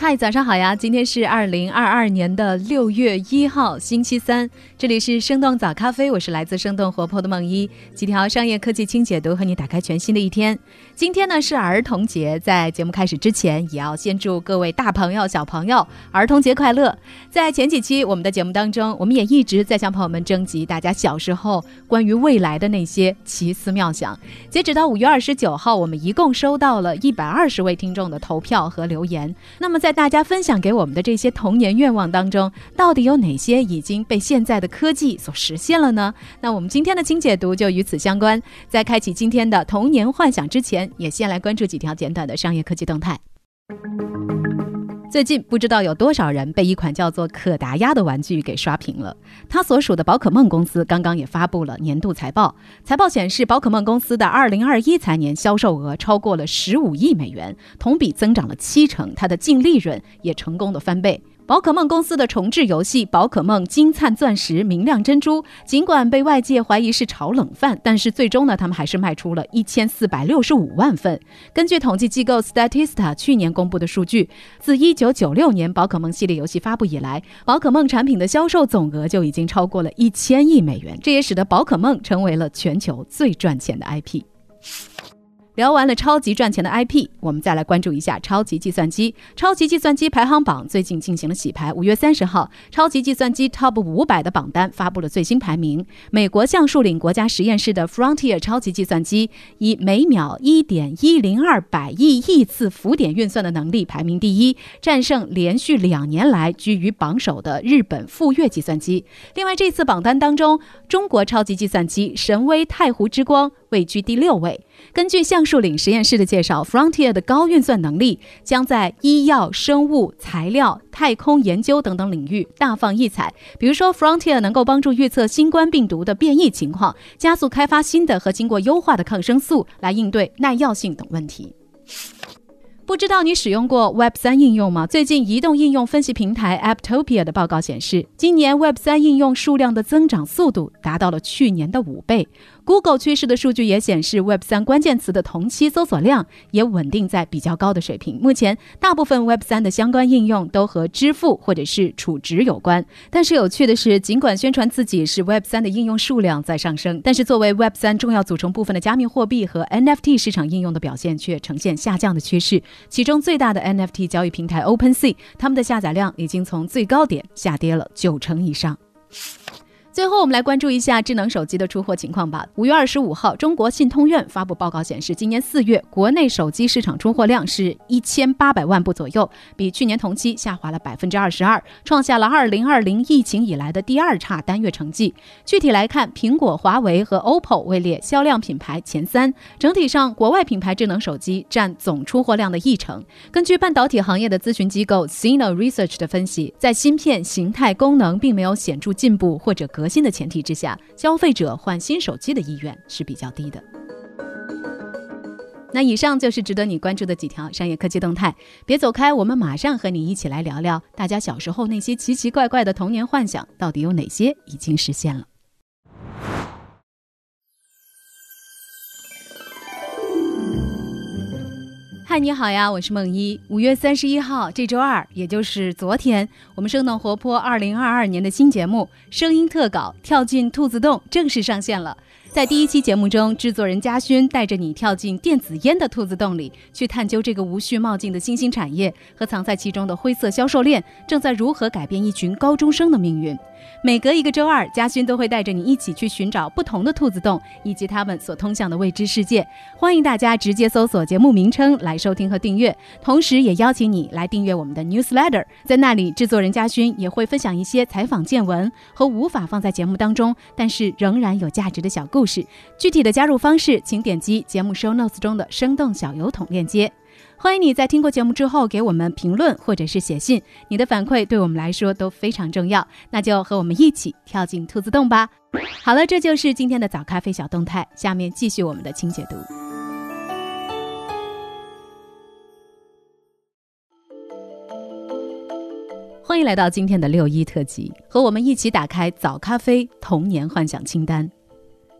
嗨，早上好呀！今天是二零二二年的六月一号，星期三。这里是生动早咖啡，我是来自生动活泼的梦一。几条商业科技轻解读，和你打开全新的一天。今天呢是儿童节，在节目开始之前，也要先祝各位大朋友、小朋友儿童节快乐。在前几期我们的节目当中，我们也一直在向朋友们征集大家小时候关于未来的那些奇思妙想。截止到五月二十九号，我们一共收到了一百二十位听众的投票和留言。那么在在大家分享给我们的这些童年愿望当中，到底有哪些已经被现在的科技所实现了呢？那我们今天的轻解读就与此相关。在开启今天的童年幻想之前，也先来关注几条简短的商业科技动态。最近不知道有多少人被一款叫做可达鸭的玩具给刷屏了。它所属的宝可梦公司刚刚也发布了年度财报，财报显示，宝可梦公司的二零二一财年销售额超过了十五亿美元，同比增长了七成，它的净利润也成功的翻倍。宝可梦公司的重置游戏《宝可梦金灿钻石明亮珍珠》，尽管被外界怀疑是炒冷饭，但是最终呢，他们还是卖出了一千四百六十五万份。根据统计机构 Statista 去年公布的数据，自一九九六年宝可梦系列游戏发布以来，宝可梦产品的销售总额就已经超过了一千亿美元，这也使得宝可梦成为了全球最赚钱的 IP。聊完了超级赚钱的 IP，我们再来关注一下超级计算机。超级计算机排行榜最近进行了洗牌。五月三十号，超级计算机 Top 五百的榜单发布了最新排名。美国橡树岭国家实验室的 Frontier 超级计算机以每秒一点一零二百亿亿次浮点运算的能力排名第一，战胜连续两年来居于榜首的日本富岳计算机。另外，这次榜单当中，中国超级计算机神威太湖之光位居第六位。根据橡树岭实验室的介绍，Frontier 的高运算能力将在医药、生物、材料、太空研究等等领域大放异彩。比如说，Frontier 能够帮助预测新冠病毒的变异情况，加速开发新的和经过优化的抗生素来应对耐药性等问题。不知道你使用过 Web 三应用吗？最近，移动应用分析平台 Apptopia 的报告显示，今年 Web 三应用数量的增长速度达到了去年的五倍。Google 趋势的数据也显示，Web 三关键词的同期搜索量也稳定在比较高的水平。目前，大部分 Web 三的相关应用都和支付或者是储值有关。但是有趣的是，尽管宣传自己是 Web 三的应用数量在上升，但是作为 Web 三重要组成部分的加密货币和 NFT 市场应用的表现却呈现下降的趋势。其中最大的 NFT 交易平台 OpenSea，他们的下载量已经从最高点下跌了九成以上。最后，我们来关注一下智能手机的出货情况吧。五月二十五号，中国信通院发布报告显示，今年四月国内手机市场出货量是一千八百万部左右，比去年同期下滑了百分之二十二，创下了二零二零疫情以来的第二差单月成绩。具体来看，苹果、华为和 OPPO 位列销量品牌前三。整体上，国外品牌智能手机占总出货量的一成。根据半导体行业的咨询机构 Sino Research 的分析，在芯片形态、功能并没有显著进步或者革新的前提之下，消费者换新手机的意愿是比较低的。那以上就是值得你关注的几条商业科技动态，别走开，我们马上和你一起来聊聊，大家小时候那些奇奇怪怪的童年幻想，到底有哪些已经实现了。你好呀，我是梦一。五月三十一号，这周二，也就是昨天，我们生动活泼二零二二年的新节目《声音特稿》跳进兔子洞正式上线了。在第一期节目中，制作人嘉勋带着你跳进电子烟的兔子洞里，去探究这个无序冒进的新兴产业和藏在其中的灰色销售链正在如何改变一群高中生的命运。每隔一个周二，嘉勋都会带着你一起去寻找不同的兔子洞以及他们所通向的未知世界。欢迎大家直接搜索节目名称来收听和订阅，同时也邀请你来订阅我们的 newsletter，在那里，制作人嘉勋也会分享一些采访见闻和无法放在节目当中，但是仍然有价值的小故事。具体的加入方式，请点击节目 show notes 中的生动小油桶链接。欢迎你在听过节目之后给我们评论或者是写信，你的反馈对我们来说都非常重要。那就和我们一起跳进兔子洞吧。好了，这就是今天的早咖啡小动态，下面继续我们的清解读。欢迎来到今天的六一特辑，和我们一起打开早咖啡童年幻想清单。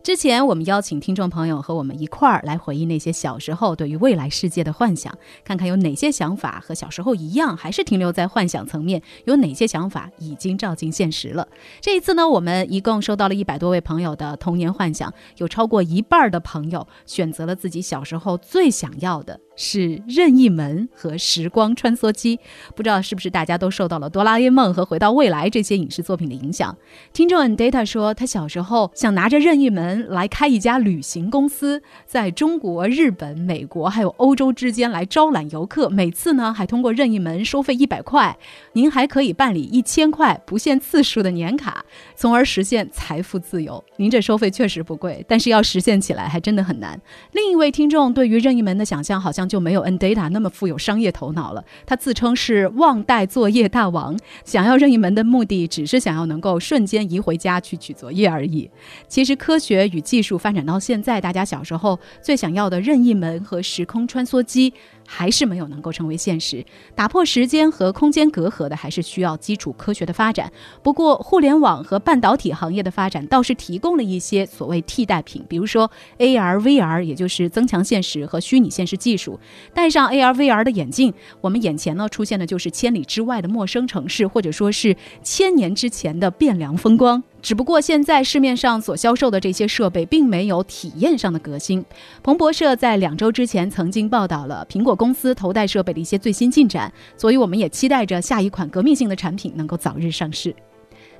之前我们邀请听众朋友和我们一块儿来回忆那些小时候对于未来世界的幻想，看看有哪些想法和小时候一样，还是停留在幻想层面；有哪些想法已经照进现实了。这一次呢，我们一共收到了一百多位朋友的童年幻想，有超过一半的朋友选择了自己小时候最想要的。是任意门和时光穿梭机，不知道是不是大家都受到了哆啦 A 梦和回到未来这些影视作品的影响。听众 Data 说，他小时候想拿着任意门来开一家旅行公司，在中国、日本、美国还有欧洲之间来招揽游客。每次呢，还通过任意门收费一百块，您还可以办理一千块不限次数的年卡，从而实现财富自由。您这收费确实不贵，但是要实现起来还真的很难。另一位听众对于任意门的想象好像。就没有 N Data 那么富有商业头脑了。他自称是忘带作业大王，想要任意门的目的只是想要能够瞬间移回家去取作业而已。其实科学与技术发展到现在，大家小时候最想要的任意门和时空穿梭机。还是没有能够成为现实。打破时间和空间隔阂的，还是需要基础科学的发展。不过，互联网和半导体行业的发展倒是提供了一些所谓替代品，比如说 AR、VR，也就是增强现实和虚拟现实技术。戴上 AR、VR 的眼镜，我们眼前呢出现的就是千里之外的陌生城市，或者说是千年之前的汴梁风光。只不过现在市面上所销售的这些设备并没有体验上的革新。彭博社在两周之前曾经报道了苹果公司头戴设备的一些最新进展，所以我们也期待着下一款革命性的产品能够早日上市。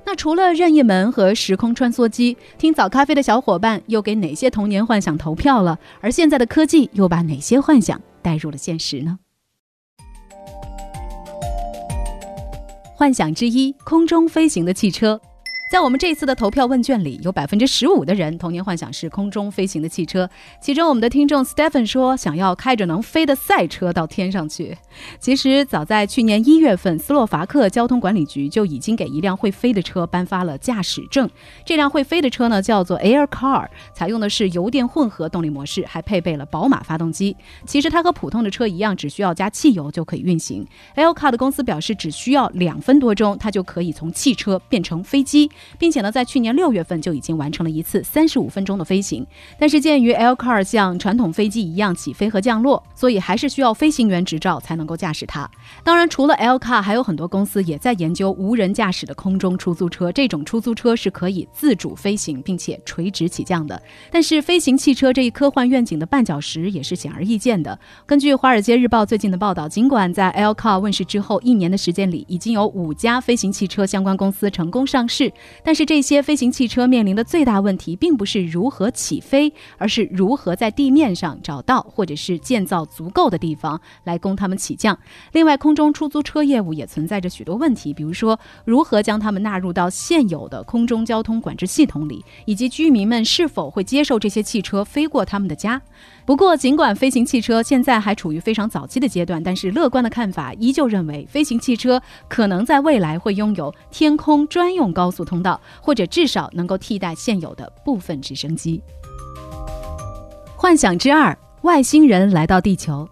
那除了任意门和时空穿梭机，听早咖啡的小伙伴又给哪些童年幻想投票了？而现在的科技又把哪些幻想带入了现实呢？幻想之一：空中飞行的汽车。在我们这次的投票问卷里，有百分之十五的人童年幻想是空中飞行的汽车。其中，我们的听众 Stephen 说想要开着能飞的赛车到天上去。其实，早在去年一月份，斯洛伐克交通管理局就已经给一辆会飞的车颁发了驾驶证。这辆会飞的车呢，叫做 Air Car，采用的是油电混合动力模式，还配备了宝马发动机。其实它和普通的车一样，只需要加汽油就可以运行。Air Car 的公司表示，只需要两分多钟，它就可以从汽车变成飞机。并且呢，在去年六月份就已经完成了一次三十五分钟的飞行。但是鉴于 L car 像传统飞机一样起飞和降落，所以还是需要飞行员执照才能够驾驶它。当然，除了 L car，还有很多公司也在研究无人驾驶的空中出租车。这种出租车是可以自主飞行并且垂直起降的。但是，飞行汽车这一科幻愿景的绊脚石也是显而易见的。根据《华尔街日报》最近的报道，尽管在 L car 问世之后一年的时间里，已经有五家飞行汽车相关公司成功上市。但是这些飞行汽车面临的最大问题，并不是如何起飞，而是如何在地面上找到或者是建造足够的地方来供他们起降。另外，空中出租车业务也存在着许多问题，比如说如何将它们纳入到现有的空中交通管制系统里，以及居民们是否会接受这些汽车飞过他们的家。不过，尽管飞行汽车现在还处于非常早期的阶段，但是乐观的看法依旧认为，飞行汽车可能在未来会拥有天空专用高速通道，或者至少能够替代现有的部分直升机。幻想之二：外星人来到地球。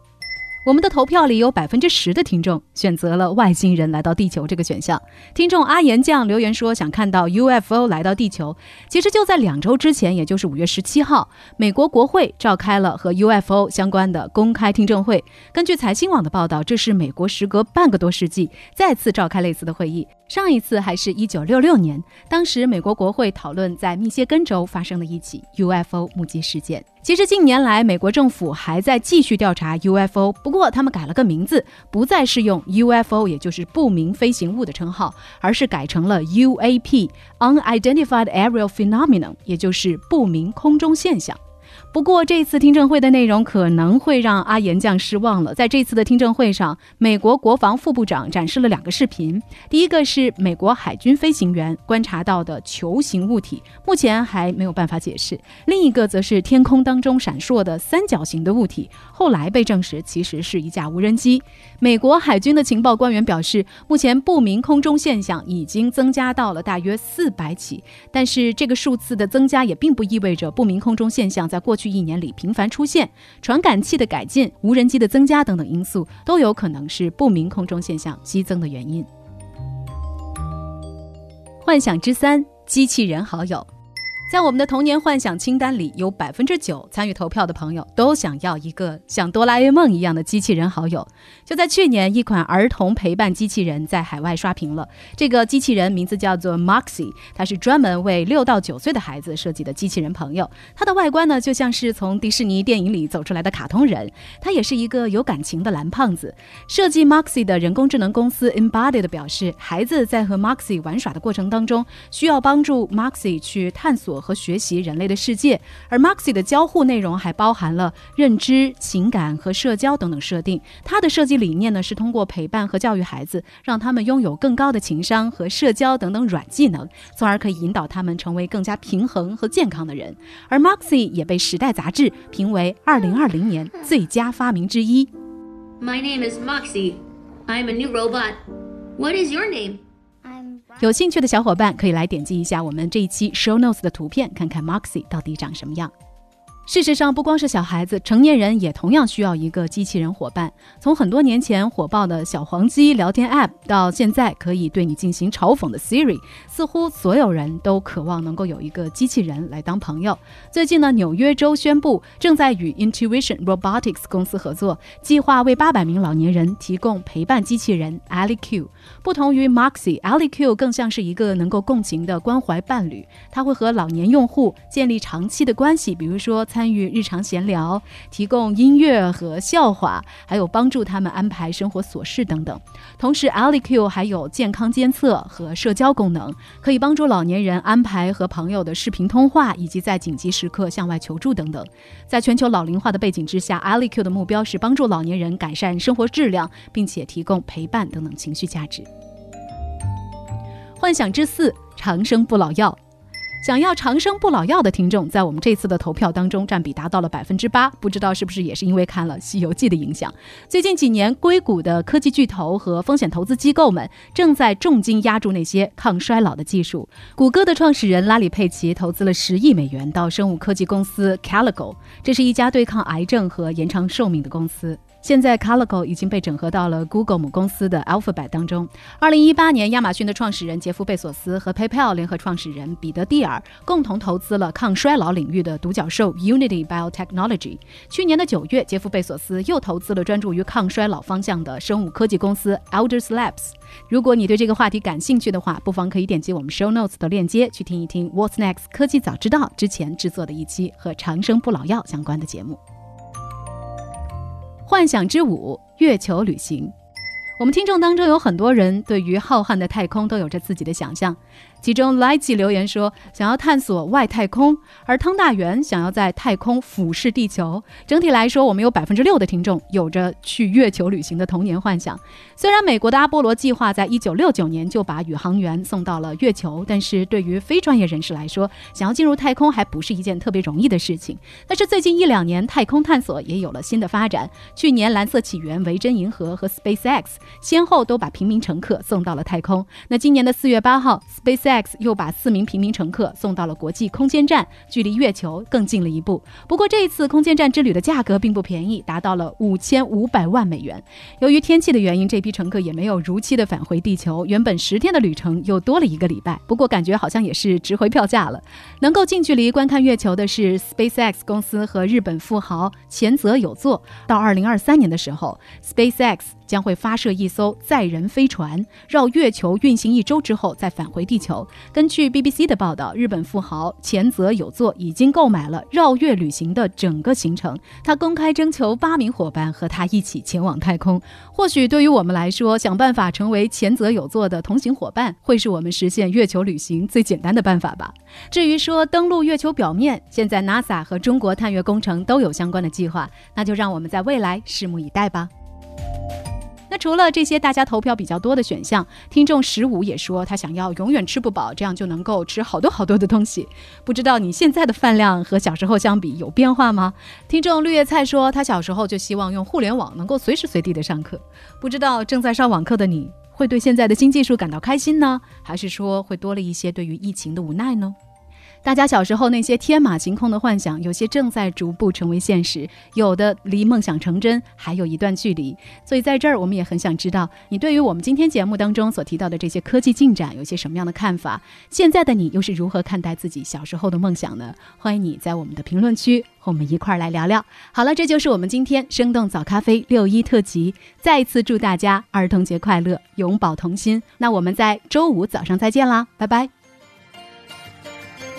我们的投票里有百分之十的听众选择了外星人来到地球这个选项。听众阿岩酱留言说想看到 UFO 来到地球。其实就在两周之前，也就是五月十七号，美国国会召开了和 UFO 相关的公开听证会。根据财新网的报道，这是美国时隔半个多世纪再次召开类似的会议。上一次还是一九六六年，当时美国国会讨论在密歇根州发生的一起 UFO 目击事件。其实近年来，美国政府还在继续调查 UFO，不过他们改了个名字，不再是用 UFO，也就是不明飞行物的称号，而是改成了 UAP（Unidentified Aerial Phenomenon），也就是不明空中现象。不过，这次听证会的内容可能会让阿岩酱失望了。在这次的听证会上，美国国防副部长展示了两个视频。第一个是美国海军飞行员观察到的球形物体，目前还没有办法解释；另一个则是天空当中闪烁的三角形的物体，后来被证实其实是一架无人机。美国海军的情报官员表示，目前不明空中现象已经增加到了大约四百起，但是这个数字的增加也并不意味着不明空中现象在过去一年里频繁出现传感器的改进无人机的增加等等因素都有可能是不明空中现象激增的原因。幻想之三机器人好友。在我们的童年幻想清单里，有百分之九参与投票的朋友都想要一个像哆啦 A 梦一样的机器人好友。就在去年，一款儿童陪伴机器人在海外刷屏了。这个机器人名字叫做 Moxie，它是专门为六到九岁的孩子设计的机器人朋友。它的外观呢，就像是从迪士尼电影里走出来的卡通人。它也是一个有感情的蓝胖子。设计 Moxie 的人工智能公司 Embodied 表示，孩子在和 Moxie 玩耍的过程当中，需要帮助 Moxie 去探索。和学习人类的世界，而 Maxi 的交互内容还包含了认知、情感和社交等等设定。它的设计理念呢，是通过陪伴和教育孩子，让他们拥有更高的情商和社交等等软技能，从而可以引导他们成为更加平衡和健康的人。而 Maxi 也被《时代》杂志评为2020年最佳发明之一。My name is Moxie. I'm a new robot. What is your name? 有兴趣的小伙伴可以来点击一下我们这一期 show notes 的图片，看看 Moxie 到底长什么样。事实上，不光是小孩子，成年人也同样需要一个机器人伙伴。从很多年前火爆的小黄鸡聊天 App，到现在可以对你进行嘲讽的 Siri，似乎所有人都渴望能够有一个机器人来当朋友。最近呢，纽约州宣布正在与 Intuition Robotics 公司合作，计划为八百名老年人提供陪伴机器人 Ali Q。不同于 Moxie，Ali Q 更像是一个能够共情的关怀伴侣，它会和老年用户建立长期的关系，比如说。参与日常闲聊，提供音乐和笑话，还有帮助他们安排生活琐事等等。同时，AliQ 还有健康监测和社交功能，可以帮助老年人安排和朋友的视频通话，以及在紧急时刻向外求助等等。在全球老龄化的背景之下，AliQ 的目标是帮助老年人改善生活质量，并且提供陪伴等等情绪价值。幻想之四：长生不老药。想要长生不老药的听众，在我们这次的投票当中占比达到了百分之八，不知道是不是也是因为看了《西游记》的影响。最近几年，硅谷的科技巨头和风险投资机构们正在重金压住那些抗衰老的技术。谷歌的创始人拉里·佩奇投资了十亿美元到生物科技公司 Calico，这是一家对抗癌症和延长寿命的公司。现在，Calico 已经被整合到了 Google 母公司的 Alphabet 当中。二零一八年，亚马逊的创始人杰夫·贝索斯和 PayPal 联合创始人彼得·蒂尔共同投资了抗衰老领域的独角兽 Unity Biotechnology。去年的九月，杰夫·贝索斯又投资了专注于抗衰老方向的生物科技公司 Elders Labs。如果你对这个话题感兴趣的话，不妨可以点击我们 Show Notes 的链接去听一听 What's Next 科技早知道之前制作的一期和长生不老药相关的节目。幻想之舞，月球旅行。我们听众当中有很多人对于浩瀚的太空都有着自己的想象。其中 Lighty 留言说想要探索外太空，而汤大元想要在太空俯视地球。整体来说，我们有百分之六的听众有着去月球旅行的童年幻想。虽然美国的阿波罗计划在一九六九年就把宇航员送到了月球，但是对于非专业人士来说，想要进入太空还不是一件特别容易的事情。但是最近一两年，太空探索也有了新的发展。去年蓝色起源、维珍银河和 SpaceX 先后都把平民乘客送到了太空。那今年的四月八号，Space X 又把四名平民乘客送到了国际空间站，距离月球更近了一步。不过这一次空间站之旅的价格并不便宜，达到了五千五百万美元。由于天气的原因，这批乘客也没有如期的返回地球。原本十天的旅程又多了一个礼拜，不过感觉好像也是值回票价了。能够近距离观看月球的是 SpaceX 公司和日本富豪前泽有作。到二零二三年的时候，SpaceX 将会发射一艘载人飞船，绕月球运行一周之后再返回地球。根据 BBC 的报道，日本富豪前泽有作已经购买了绕月旅行的整个行程。他公开征求八名伙伴和他一起前往太空。或许对于我们来说，想办法成为前泽有作的同行伙伴，会是我们实现月球旅行最简单的办法吧。至于说登陆月球表面，现在 NASA 和中国探月工程都有相关的计划，那就让我们在未来拭目以待吧。那除了这些大家投票比较多的选项，听众十五也说他想要永远吃不饱，这样就能够吃好多好多的东西。不知道你现在的饭量和小时候相比有变化吗？听众绿叶菜说他小时候就希望用互联网能够随时随地的上课。不知道正在上网课的你会对现在的新技术感到开心呢，还是说会多了一些对于疫情的无奈呢？大家小时候那些天马行空的幻想，有些正在逐步成为现实，有的离梦想成真还有一段距离。所以在这儿，我们也很想知道你对于我们今天节目当中所提到的这些科技进展有些什么样的看法？现在的你又是如何看待自己小时候的梦想呢？欢迎你在我们的评论区和我们一块儿来聊聊。好了，这就是我们今天生动早咖啡六一特辑，再一次祝大家儿童节快乐，永葆童心。那我们在周五早上再见啦，拜拜。